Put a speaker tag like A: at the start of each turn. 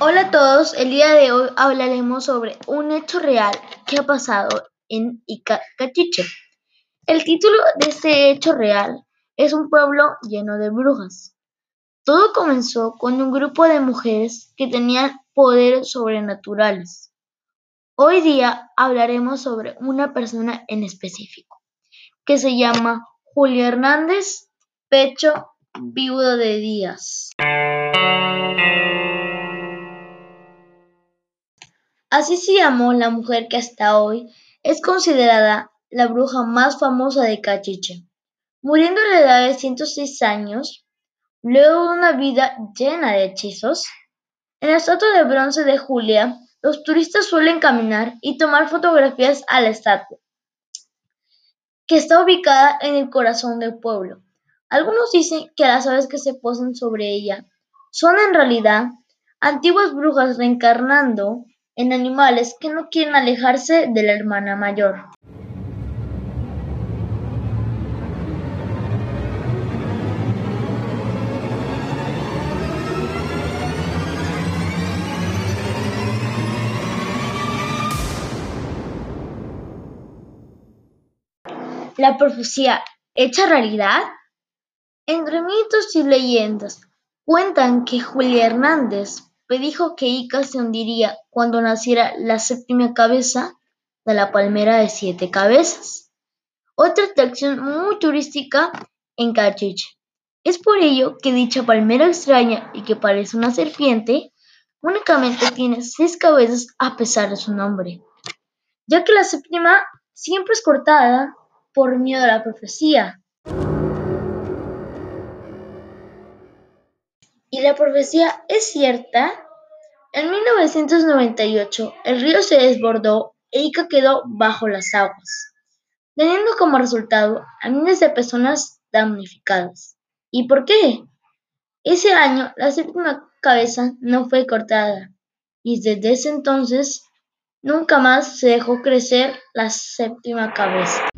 A: Hola a todos, el día de hoy hablaremos sobre un hecho real que ha pasado en Icachiche. El título de este hecho real es Un pueblo lleno de brujas. Todo comenzó con un grupo de mujeres que tenían poderes sobrenaturales. Hoy día hablaremos sobre una persona en específico, que se llama Julia Hernández Pecho Viudo de Díaz. Así se llamó la mujer que hasta hoy es considerada la bruja más famosa de Cachiche, muriendo a la edad de 106 años, luego de una vida llena de hechizos. En la estatua de bronce de Julia, los turistas suelen caminar y tomar fotografías a la estatua, que está ubicada en el corazón del pueblo. Algunos dicen que las aves que se posan sobre ella son en realidad antiguas brujas reencarnando en animales que no quieren alejarse de la hermana mayor. La profecía hecha realidad. Entre mitos y leyendas cuentan que Julia Hernández predijo que Ica se hundiría cuando naciera la séptima cabeza de la palmera de siete cabezas, otra atracción muy turística en Cachiche. Es por ello que dicha palmera extraña y que parece una serpiente únicamente tiene seis cabezas a pesar de su nombre, ya que la séptima siempre es cortada por miedo a la profecía. ¿Y la profecía es cierta? En 1998 el río se desbordó e Ica quedó bajo las aguas, teniendo como resultado a miles de personas damnificadas. ¿Y por qué? Ese año la séptima cabeza no fue cortada y desde ese entonces nunca más se dejó crecer la séptima cabeza.